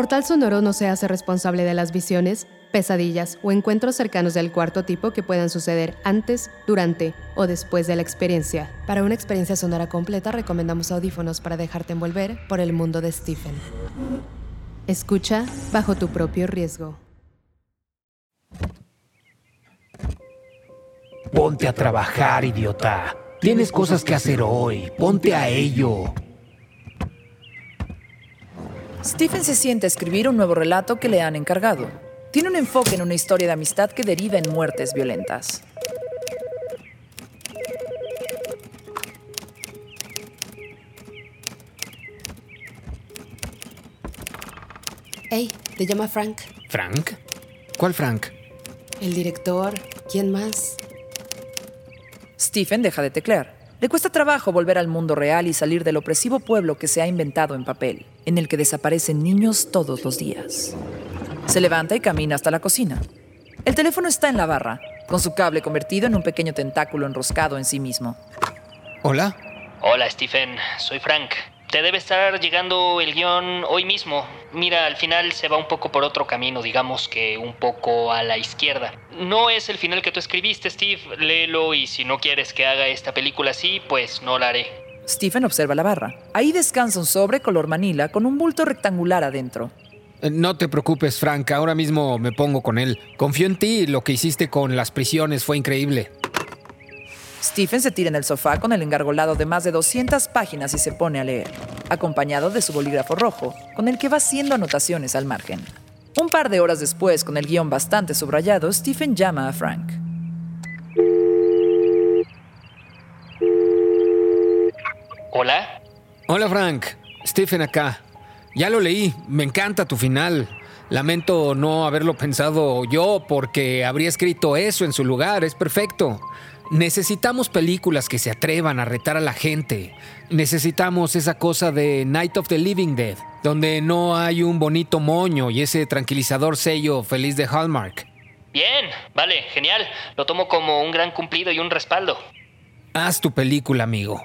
Portal Sonoro no se hace responsable de las visiones, pesadillas o encuentros cercanos del cuarto tipo que puedan suceder antes, durante o después de la experiencia. Para una experiencia sonora completa recomendamos audífonos para dejarte envolver por el mundo de Stephen. Escucha bajo tu propio riesgo. Ponte a trabajar, idiota. Tienes cosas que hacer hoy. Ponte a ello. Stephen se siente a escribir un nuevo relato que le han encargado. Tiene un enfoque en una historia de amistad que deriva en muertes violentas. Hey, te llama Frank. ¿Frank? ¿Cuál Frank? El director. ¿Quién más? Stephen deja de teclear. Le cuesta trabajo volver al mundo real y salir del opresivo pueblo que se ha inventado en papel, en el que desaparecen niños todos los días. Se levanta y camina hasta la cocina. El teléfono está en la barra, con su cable convertido en un pequeño tentáculo enroscado en sí mismo. ¿Hola? Hola, Stephen. Soy Frank. Te debe estar llegando el guion hoy mismo. Mira, al final se va un poco por otro camino, digamos que un poco a la izquierda. No es el final que tú escribiste, Steve. Léelo y si no quieres que haga esta película así, pues no la haré. Stephen observa la barra. Ahí descansa un sobre color manila con un bulto rectangular adentro. Eh, No te preocupes, Frank. Ahora mismo me pongo con él. Confío en ti. Lo que hiciste con las prisiones fue increíble. Stephen se tira en el sofá con el engargolado de más de 200 páginas y se pone a leer, acompañado de su bolígrafo rojo, con el que va haciendo anotaciones al margen. Un par de horas después, con el guion bastante subrayado, Stephen llama a Frank. ¿Hola? Hola, Frank. Stephen acá. Ya lo leí. Me encanta tu final. Lamento no haberlo pensado yo porque habría escrito eso en su lugar. Es perfecto. Necesitamos películas que se atrevan a retar a la gente. Necesitamos esa cosa de Night of the Living Dead, donde no hay un bonito moño y ese tranquilizador sello feliz de Hallmark. Bien, vale, genial. Lo tomo como un gran cumplido y un respaldo. Haz tu película, amigo.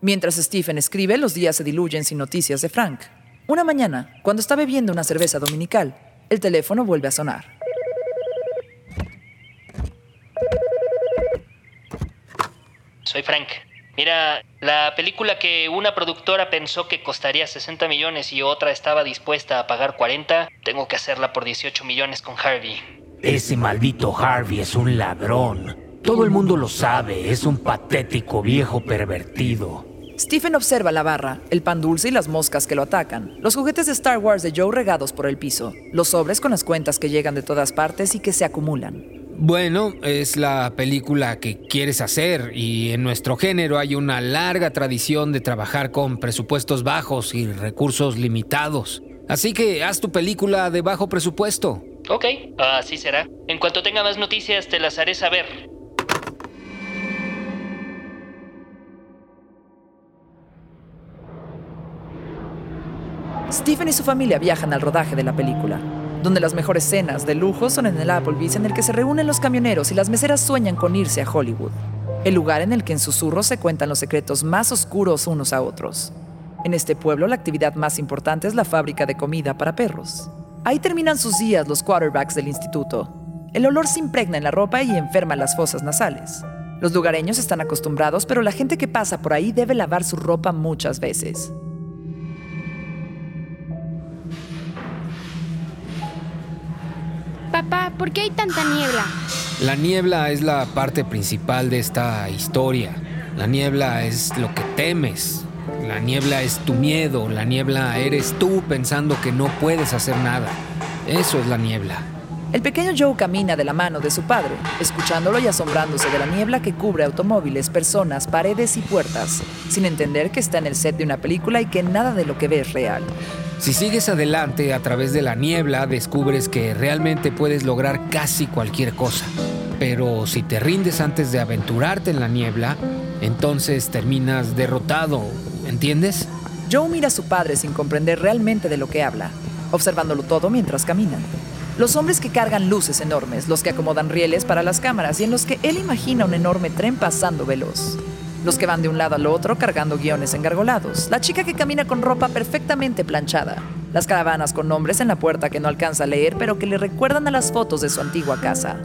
Mientras Stephen escribe, los días se diluyen sin noticias de Frank. Una mañana, cuando está bebiendo una cerveza dominical, el teléfono vuelve a sonar. Soy Frank. Mira, la película que una productora pensó que costaría 60 millones y otra estaba dispuesta a pagar 40, tengo que hacerla por 18 millones con Harvey. Ese maldito Harvey es un ladrón. Todo el mundo lo sabe, es un patético viejo pervertido. Stephen observa la barra, el pan dulce y las moscas que lo atacan, los juguetes de Star Wars de Joe regados por el piso, los sobres con las cuentas que llegan de todas partes y que se acumulan. Bueno, es la película que quieres hacer y en nuestro género hay una larga tradición de trabajar con presupuestos bajos y recursos limitados. Así que haz tu película de bajo presupuesto. Ok, así será. En cuanto tenga más noticias, te las haré saber. Stephen y su familia viajan al rodaje de la película, donde las mejores cenas de lujo son en el Applebee's en el que se reúnen los camioneros y las meseras sueñan con irse a Hollywood, el lugar en el que en susurros se cuentan los secretos más oscuros unos a otros. En este pueblo la actividad más importante es la fábrica de comida para perros. Ahí terminan sus días los quarterbacks del instituto. El olor se impregna en la ropa y enferma las fosas nasales. Los lugareños están acostumbrados, pero la gente que pasa por ahí debe lavar su ropa muchas veces. Papá, ¿por qué hay tanta niebla? La niebla es la parte principal de esta historia. La niebla es lo que temes. La niebla es tu miedo, la niebla eres tú pensando que no puedes hacer nada. Eso es la niebla. El pequeño Joe camina de la mano de su padre, escuchándolo y asombrándose de la niebla que cubre automóviles, personas, paredes y puertas, sin entender que está en el set de una película y que nada de lo que ve es real. Si sigues adelante a través de la niebla, descubres que realmente puedes lograr casi cualquier cosa. Pero si te rindes antes de aventurarte en la niebla, entonces terminas derrotado, ¿entiendes? Joe mira a su padre sin comprender realmente de lo que habla, observándolo todo mientras caminan. Los hombres que cargan luces enormes, los que acomodan rieles para las cámaras y en los que él imagina un enorme tren pasando veloz. Los que van de un lado al otro cargando guiones engargolados. La chica que camina con ropa perfectamente planchada. Las caravanas con nombres en la puerta que no alcanza a leer pero que le recuerdan a las fotos de su antigua casa.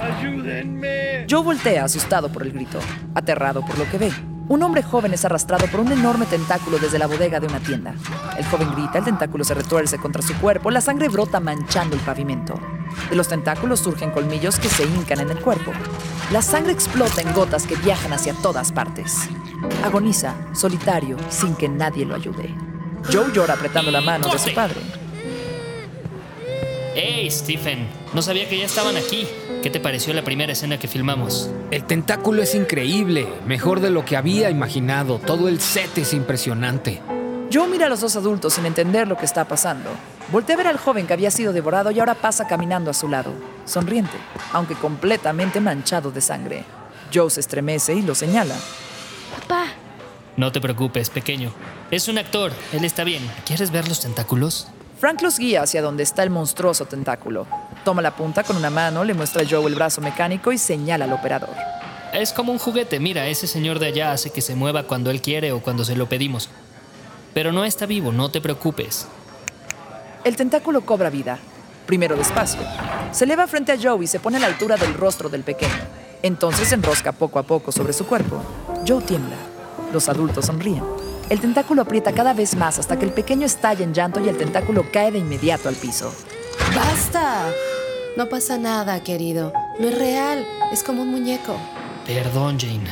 ¡Ayúdenme! Joe voltea asustado por el grito, aterrado por lo que ve. Un hombre joven es arrastrado por un enorme tentáculo desde la bodega de una tienda. El joven grita, el tentáculo se retuerce contra su cuerpo, la sangre brota manchando el pavimento. De los tentáculos surgen colmillos que se hincan en el cuerpo. La sangre explota en gotas que viajan hacia todas partes. Agoniza, solitario, sin que nadie lo ayude. Joe llora apretando la mano de su padre. ¡Hey, Stephen! No sabía que ya estaban aquí. ¿Qué te pareció la primera escena que filmamos? El tentáculo es increíble, mejor de lo que había imaginado. Todo el set es impresionante. Joe mira a los dos adultos sin entender lo que está pasando. Voltea a ver al joven que había sido devorado y ahora pasa caminando a su lado, sonriente, aunque completamente manchado de sangre. Joe se estremece y lo señala. Papá. No te preocupes, pequeño. Es un actor, él está bien. ¿Quieres ver los tentáculos? Frank los guía hacia donde está el monstruoso tentáculo. Toma la punta con una mano, le muestra a Joe el brazo mecánico y señala al operador. Es como un juguete, mira, ese señor de allá hace que se mueva cuando él quiere o cuando se lo pedimos. Pero no está vivo, no te preocupes. El tentáculo cobra vida, primero despacio. Se eleva frente a Joe y se pone a la altura del rostro del pequeño. Entonces se enrosca poco a poco sobre su cuerpo. Joe tiembla. Los adultos sonríen. El tentáculo aprieta cada vez más hasta que el pequeño estalla en llanto y el tentáculo cae de inmediato al piso. ¡Basta! No pasa nada, querido. No es real. Es como un muñeco. Perdón, Jane.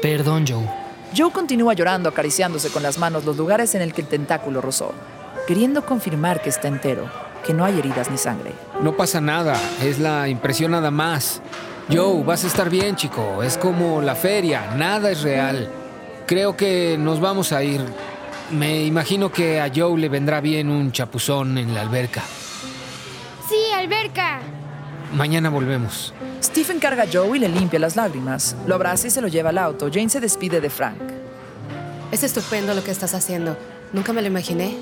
Perdón, Joe. Joe continúa llorando, acariciándose con las manos los lugares en el que el tentáculo rozó, queriendo confirmar que está entero, que no hay heridas ni sangre. No pasa nada, es la impresión nada más. Joe, vas a estar bien, chico. Es como la feria, nada es real. Creo que nos vamos a ir. Me imagino que a Joe le vendrá bien un chapuzón en la alberca. Sí, alberca. Mañana volvemos. Stephen carga a Joe y le limpia las lágrimas. Lo abraza y se lo lleva al auto. Jane se despide de Frank. Es estupendo lo que estás haciendo. Nunca me lo imaginé.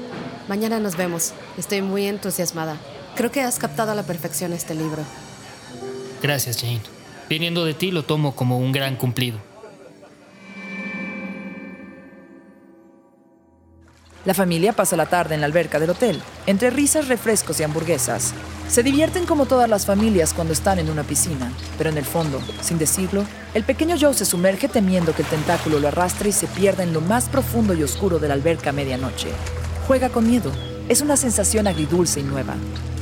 Mañana nos vemos. Estoy muy entusiasmada. Creo que has captado a la perfección este libro. Gracias, Jane. Viniendo de ti lo tomo como un gran cumplido. La familia pasa la tarde en la alberca del hotel, entre risas, refrescos y hamburguesas. Se divierten como todas las familias cuando están en una piscina, pero en el fondo, sin decirlo, el pequeño Joe se sumerge temiendo que el tentáculo lo arrastre y se pierda en lo más profundo y oscuro de la alberca a medianoche. Juega con miedo, es una sensación agridulce y nueva,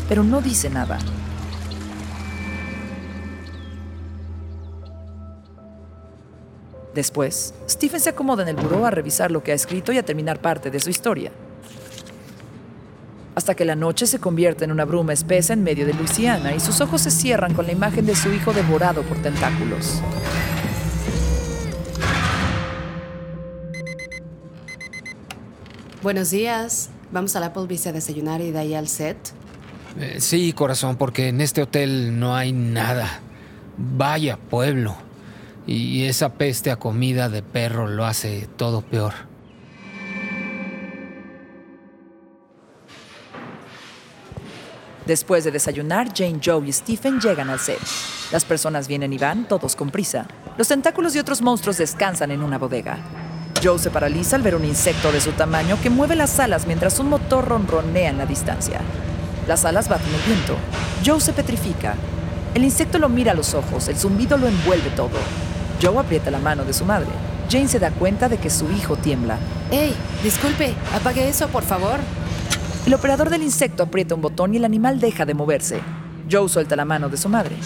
pero no dice nada. Después, Stephen se acomoda en el buró a revisar lo que ha escrito y a terminar parte de su historia. Hasta que la noche se convierte en una bruma espesa en medio de Luisiana y sus ojos se cierran con la imagen de su hijo devorado por tentáculos. Buenos días. Vamos al Applebee's a desayunar y de ahí al set. Eh, sí, corazón, porque en este hotel no hay nada. Vaya pueblo. Y esa peste a comida de perro lo hace todo peor. Después de desayunar, Jane, Joe y Stephen llegan al set. Las personas vienen y van, todos con prisa. Los tentáculos y otros monstruos descansan en una bodega. Joe se paraliza al ver un insecto de su tamaño que mueve las alas mientras un motor ronronea en la distancia. Las alas baten el viento. Joe se petrifica. El insecto lo mira a los ojos, el zumbido lo envuelve todo. Joe aprieta la mano de su madre. Jane se da cuenta de que su hijo tiembla. ¡Ey! Disculpe, apague eso, por favor. El operador del insecto aprieta un botón y el animal deja de moverse. Joe suelta la mano de su madre.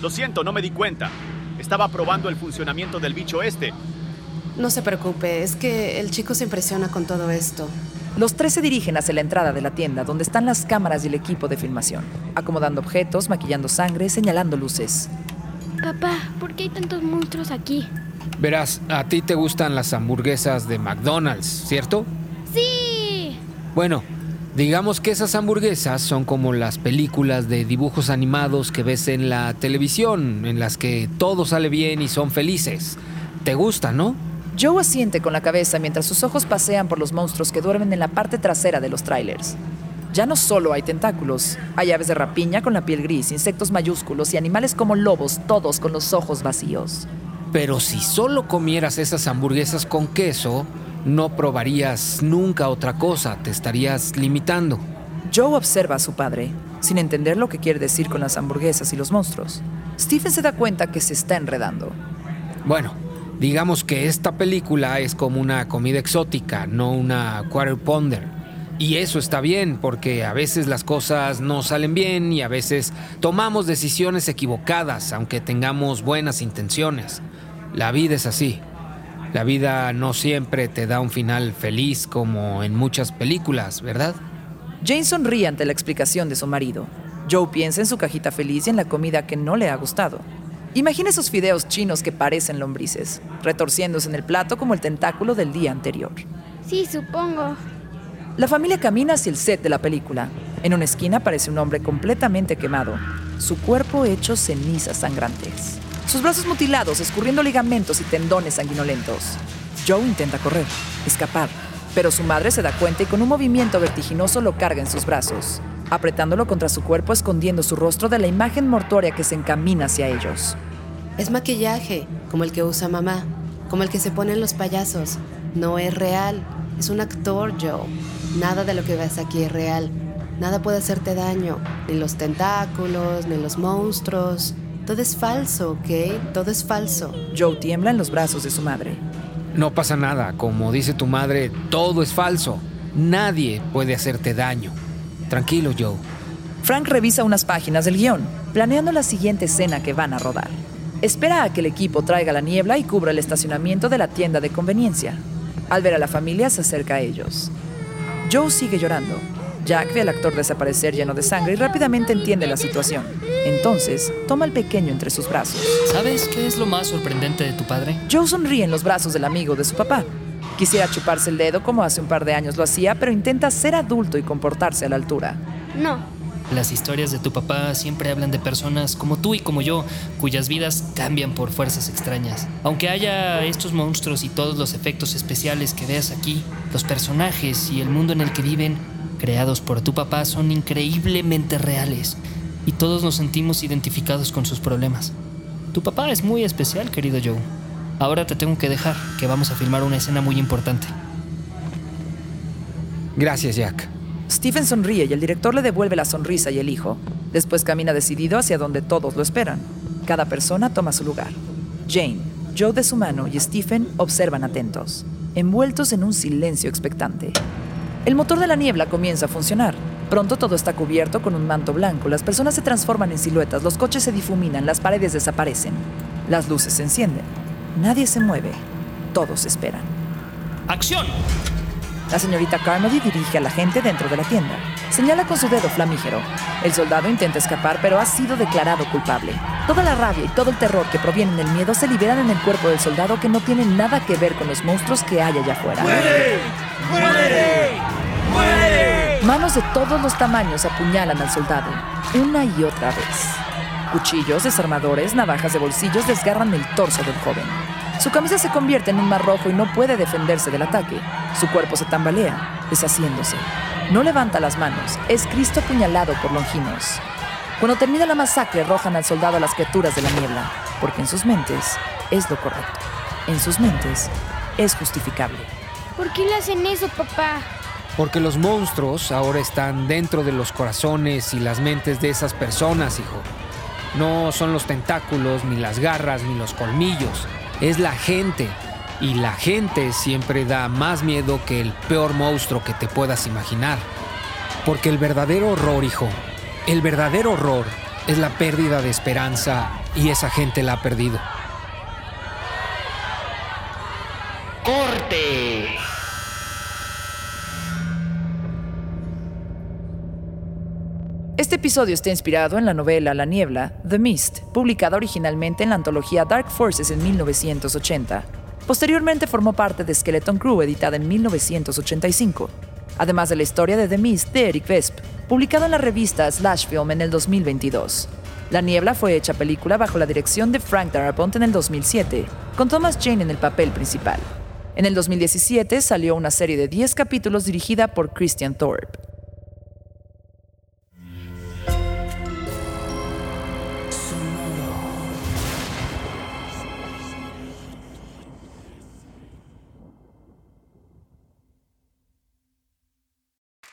Lo siento, no me di cuenta. Estaba probando el funcionamiento del bicho este. No se preocupe, es que el chico se impresiona con todo esto. Los tres se dirigen hacia la entrada de la tienda, donde están las cámaras y el equipo de filmación, acomodando objetos, maquillando sangre, señalando luces. Papá, ¿por qué hay tantos monstruos aquí? Verás, a ti te gustan las hamburguesas de McDonald's, ¿cierto? ¡Sí! Bueno, digamos que esas hamburguesas son como las películas de dibujos animados que ves en la televisión, en las que todo sale bien y son felices. ¿Te gusta, no? Joe asiente con la cabeza mientras sus ojos pasean por los monstruos que duermen en la parte trasera de los trailers. Ya no solo hay tentáculos, hay aves de rapiña con la piel gris, insectos mayúsculos y animales como lobos, todos con los ojos vacíos. Pero si solo comieras esas hamburguesas con queso, no probarías nunca otra cosa, te estarías limitando. Joe observa a su padre, sin entender lo que quiere decir con las hamburguesas y los monstruos. Stephen se da cuenta que se está enredando. Bueno, digamos que esta película es como una comida exótica, no una quarter pounder. Y eso está bien, porque a veces las cosas no salen bien y a veces tomamos decisiones equivocadas, aunque tengamos buenas intenciones. La vida es así. La vida no siempre te da un final feliz como en muchas películas, ¿verdad? Jane sonríe ante la explicación de su marido. Joe piensa en su cajita feliz y en la comida que no le ha gustado. Imagina esos fideos chinos que parecen lombrices, retorciéndose en el plato como el tentáculo del día anterior. Sí, supongo. La familia camina hacia el set de la película. En una esquina aparece un hombre completamente quemado, su cuerpo hecho cenizas sangrantes, sus brazos mutilados, escurriendo ligamentos y tendones sanguinolentos. Joe intenta correr, escapar, pero su madre se da cuenta y con un movimiento vertiginoso lo carga en sus brazos, apretándolo contra su cuerpo, escondiendo su rostro de la imagen mortuoria que se encamina hacia ellos. Es maquillaje, como el que usa mamá, como el que se ponen los payasos. No es real, es un actor, Joe. Nada de lo que ves aquí es real. Nada puede hacerte daño, ni los tentáculos, ni los monstruos. Todo es falso, ¿ok? Todo es falso. Joe tiembla en los brazos de su madre. No pasa nada, como dice tu madre, todo es falso. Nadie puede hacerte daño. Tranquilo, Joe. Frank revisa unas páginas del guion, planeando la siguiente escena que van a rodar. Espera a que el equipo traiga la niebla y cubra el estacionamiento de la tienda de conveniencia. Al ver a la familia, se acerca a ellos. Joe sigue llorando. Jack ve al actor desaparecer lleno de sangre y rápidamente entiende la situación. Entonces, toma al pequeño entre sus brazos. ¿Sabes qué es lo más sorprendente de tu padre? Joe sonríe en los brazos del amigo de su papá. Quisiera chuparse el dedo como hace un par de años lo hacía, pero intenta ser adulto y comportarse a la altura. No. Las historias de tu papá siempre hablan de personas como tú y como yo, cuyas vidas cambian por fuerzas extrañas. Aunque haya estos monstruos y todos los efectos especiales que veas aquí, los personajes y el mundo en el que viven, creados por tu papá, son increíblemente reales. Y todos nos sentimos identificados con sus problemas. Tu papá es muy especial, querido Joe. Ahora te tengo que dejar, que vamos a filmar una escena muy importante. Gracias, Jack. Stephen sonríe y el director le devuelve la sonrisa y el hijo. Después camina decidido hacia donde todos lo esperan. Cada persona toma su lugar. Jane, Joe de su mano y Stephen observan atentos, envueltos en un silencio expectante. El motor de la niebla comienza a funcionar. Pronto todo está cubierto con un manto blanco, las personas se transforman en siluetas, los coches se difuminan, las paredes desaparecen. Las luces se encienden. Nadie se mueve. Todos esperan. ¡Acción! La señorita Carmody dirige a la gente dentro de la tienda. Señala con su dedo flamígero. El soldado intenta escapar, pero ha sido declarado culpable. Toda la rabia y todo el terror que provienen del miedo se liberan en el cuerpo del soldado que no tiene nada que ver con los monstruos que hay allá afuera. Manos de todos los tamaños apuñalan al soldado, una y otra vez. Cuchillos, desarmadores, navajas de bolsillos desgarran el torso del joven. Su camisa se convierte en un mar rojo y no puede defenderse del ataque. Su cuerpo se tambalea, deshaciéndose. No levanta las manos, es Cristo apuñalado por Longinos. Cuando termina la masacre, arrojan al soldado a las criaturas de la niebla, porque en sus mentes es lo correcto. En sus mentes es justificable. ¿Por qué le hacen eso, papá? Porque los monstruos ahora están dentro de los corazones y las mentes de esas personas, hijo. No son los tentáculos, ni las garras, ni los colmillos. Es la gente. Y la gente siempre da más miedo que el peor monstruo que te puedas imaginar. Porque el verdadero horror, hijo, el verdadero horror es la pérdida de esperanza y esa gente la ha perdido. Este episodio está inspirado en la novela La Niebla, The Mist, publicada originalmente en la antología Dark Forces en 1980. Posteriormente formó parte de Skeleton Crew, editada en 1985, además de la historia de The Mist de Eric Vesp, publicada en la revista Slash Film en el 2022. La Niebla fue hecha película bajo la dirección de Frank Darabont en el 2007, con Thomas Jane en el papel principal. En el 2017 salió una serie de 10 capítulos dirigida por Christian Thorpe.